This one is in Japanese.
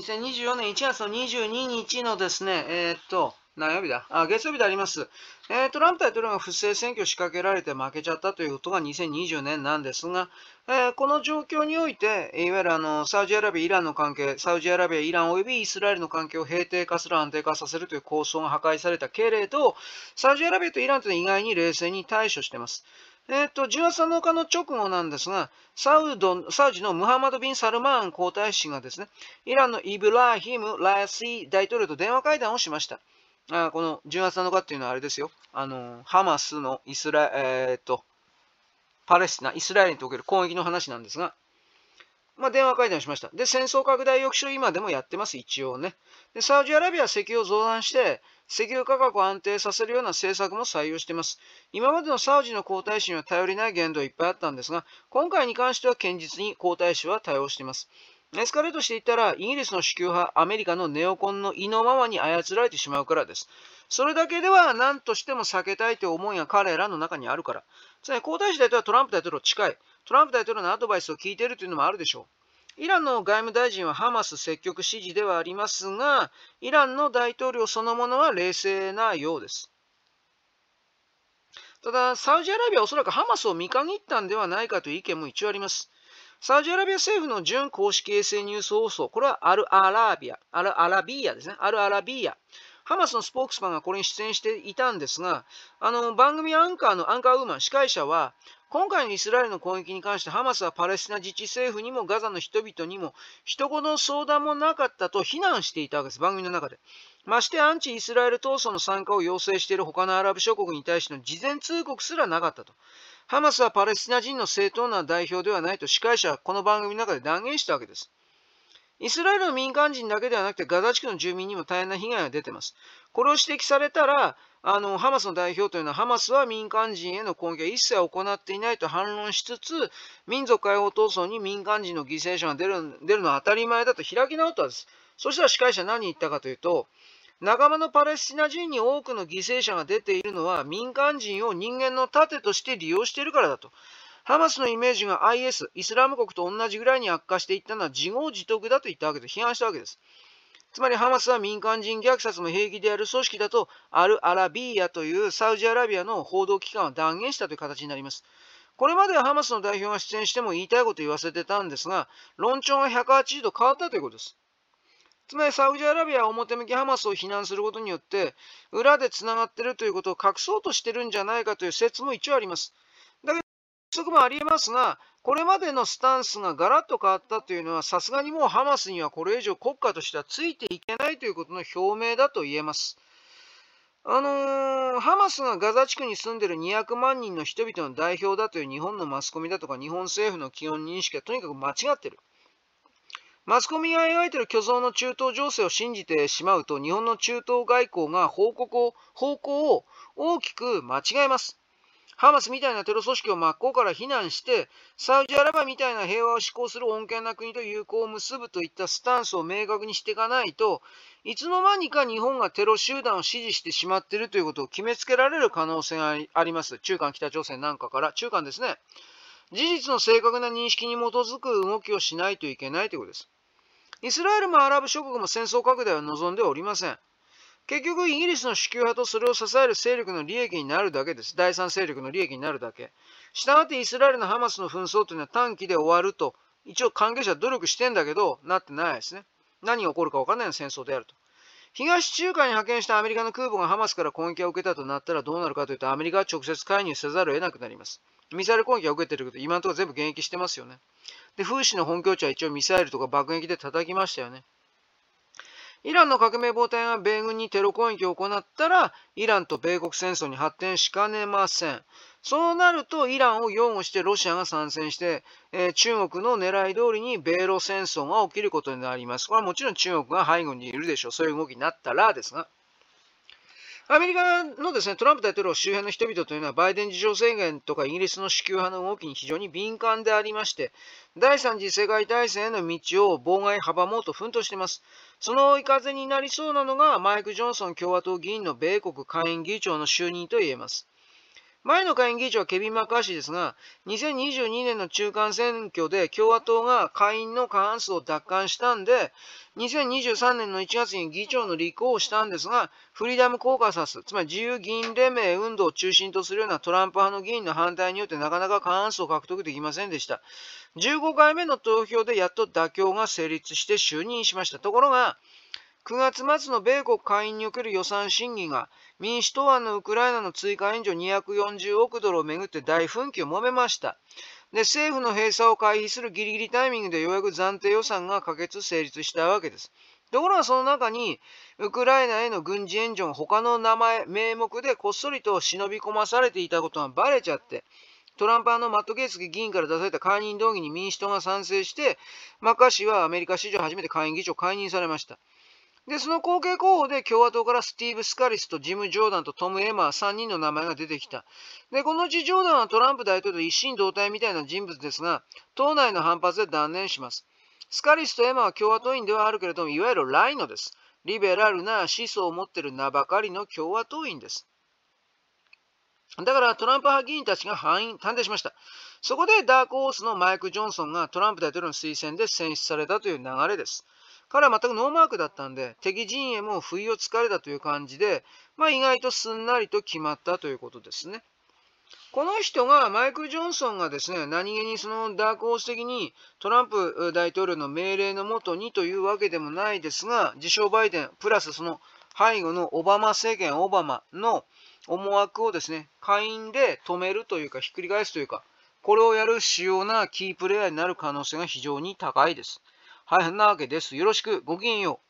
2024年1月の22日のですね、えー、っと、何曜日だ？あ、月曜日であります。えー、トランプ大統領が不正選挙を仕掛けられて負けちゃったということが2020年なんですが、えー、この状況において、いわゆるあのサウジアラビア、イランの関係、サウジアラビア、イラン及びイスラエルの関係を平定化する、安定化させるという構想が破壊されたけれど、サウジアラビアとイランというのは意外に冷静に対処しています。えっ、ー、と、10月7日の直後なんですが、サウドサウジのムハマド・ビン・サルマーン皇太子がですね、イランのイブラヒム・ラヤシー大統領と電話会談をしました。あこの10月7日っていうのはあれですよ。あの、ハマスのイスラえっ、ー、と、パレスチナ、イスラエルにおける攻撃の話なんですが、まあ、電話会談しました。で、戦争拡大抑止を今でもやってます、一応ね。で、サウジアラビアは石油を増産して、石油価格を安定させるような政策も採用しています。今までのサウジの皇太子には頼りない言動いっぱいあったんですが、今回に関しては堅実に皇太子は対応しています。エスカレートしていったら、イギリスの主給派、アメリカのネオコンの意のままに操られてしまうからです。それだけでは何としても避けたいという思いが彼らの中にあるから。つまり皇太子大統領はトランプ大統領近い。トランプ大統領のアドバイスを聞いているというのもあるでしょう。イランの外務大臣はハマス積極支持ではありますが、イランの大統領そのものは冷静なようです。ただ、サウジアラビアはおそらくハマスを見限ったんではないかという意見も一応あります。サウジアラビア政府の準公式衛星ニュース放送、これはアルアラビア、アルアラビアですね。アルアラビア。ハマスのスポークスマンがこれに出演していたんですが、あの番組アンカーのアンカーウーマン、司会者は、今回のイスラエルの攻撃に関してハマスはパレスチナ自治政府にもガザの人々にも人言の相談もなかったと非難していたわけです、番組の中で。ましてアンチイスラエル闘争の参加を要請している他のアラブ諸国に対しての事前通告すらなかったと。ハマスはパレスチナ人の正当な代表ではないと司会者はこの番組の中で断言したわけです。イスラエルの民間人だけではなくて、ガザ地区の住民にも大変な被害が出ています。これを指摘されたら、あのハマスの代表というのは、ハマスは民間人への攻撃は一切行っていないと反論しつつ、民族解放闘争に民間人の犠牲者が出る出るのは当たり前だと開き直ったんです。そしたら司会者何言ったかというと、仲間のパレスチナ人に多くの犠牲者が出ているのは民間人を人間の盾として利用しているからだと。ハマスのイメージが IS、イスラム国と同じぐらいに悪化していったのは自業自得だと言ったわけで批判したわけです。つまりハマスは民間人虐殺も平気である組織だとアル・アラビーヤというサウジアラビアの報道機関は断言したという形になります。これまではハマスの代表が出演しても言いたいこと言わせてたんですが、論調が180度変わったということです。つまりサウジアラビアは表向きハマスを非難することによって、裏でつながっているということを隠そうとしてるんじゃないかという説も一応あります。則もありえますが、これまでのスタンスがガラッと変わったというのは、さすがにもうハマスにはこれ以上国家としてはついていけないということの表明だと言えます。あのー、ハマスがガザ地区に住んでいる200万人の人々の代表だという日本のマスコミだとか日本政府の基本認識はとにかく間違っている。マスコミが描いている虚像の中東情勢を信じてしまうと、日本の中東外交が方向を方向を大きく間違えます。ハマスみたいなテロ組織を真っ向から非難して、サウジアラビアみたいな平和を施行する穏健な国と友好を結ぶといったスタンスを明確にしていかないと、いつの間にか日本がテロ集団を支持してしまっているということを決めつけられる可能性があります。中間北朝鮮なんかから、中間ですね。事実の正確な認識に基づく動きをしないといけないということです。イスラエルもアラブ諸国も戦争拡大は望んでおりません。結局、イギリスの主給派とそれを支える勢力の利益になるだけです。第三勢力の利益になるだけ。したがってイスラエルのハマスの紛争というのは短期で終わると、一応関係者は努力してんだけど、なってないですね。何が起こるか分からないような戦争であると。東中海に派遣したアメリカの空母がハマスから攻撃を受けたとなったらどうなるかというと、アメリカは直接介入せざるを得なくなります。ミサイル攻撃を受けているけど、今のところ全部迎撃してますよね。で、風刺の本拠地は一応ミサイルとか爆撃で叩きましたよね。イランの革命防隊が米軍にテロ攻撃を行ったら、イランと米国戦争に発展しかねません。そうなると、イランを擁護してロシアが参戦して、えー、中国の狙い通りに米ロ戦争が起きることになります。これはもちろん中国が背後にいるでしょう。そういう動きになったらですが。アメリカのですね、トランプ大統領周辺の人々というのは、バイデン事情宣言とかイギリスの支給派の動きに非常に敏感でありまして、第3次世界大戦への道を妨害、阻もうと奮闘しています。その追い風になりそうなのが、マイク・ジョンソン共和党議員の米国下院議長の就任といえます。前の下院議長はケビン・マッカーシーですが、2022年の中間選挙で共和党が下院の過半数を奪還したんで、2023年の1月に議長の立候補したんですが、フリーダム・コーカサス、つまり自由議員連盟運動を中心とするようなトランプ派の議員の反対によってなかなか過半数を獲得できませんでした。15回目の投票でやっと妥協が成立して就任しました。ところが、9月末の米国下院における予算審議が民主党案のウクライナの追加援助240億ドルをめぐって大紛糾を揉めました。で、政府の閉鎖を回避するギリギリタイミングでようやく暫定予算が可決成立したわけです。ところがその中に、ウクライナへの軍事援助が他の名前、名目でこっそりと忍び込まされていたことがバレちゃって、トランパーのマット・ゲイツ議員から出された解任動議に民主党が賛成して、マッカーシーはアメリカ史上初めて下院議長解任されました。で、その後継候補で共和党からスティーブ・スカリスとジム・ジョーダンとトム・エマー3人の名前が出てきた。で、このうちジョーダンはトランプ大統領一心同体みたいな人物ですが、党内の反発で断念します。スカリスとエマは共和党員ではあるけれども、いわゆるライノです。リベラルな思想を持っている名ばかりの共和党員です。だからトランプ派議員たちが範囲探偵しました。そこでダークホースのマイク・ジョンソンがトランプ大統領の推薦で選出されたという流れです。彼は全くノーマークだったんで、敵陣営も不意をつかれたという感じで、まあ、意外とすんなりと決まったということですね。この人が、マイク・ジョンソンがですね、何気にそのダークホース的にトランプ大統領の命令のもとにというわけでもないですが、自称バイデン、プラスその背後のオバマ政権、オバマの思惑をですね、下院で止めるというか、ひっくり返すというか、これをやる主要なキープレイヤーになる可能性が非常に高いです。はい、なわけです。よろしく、ごきげんよう。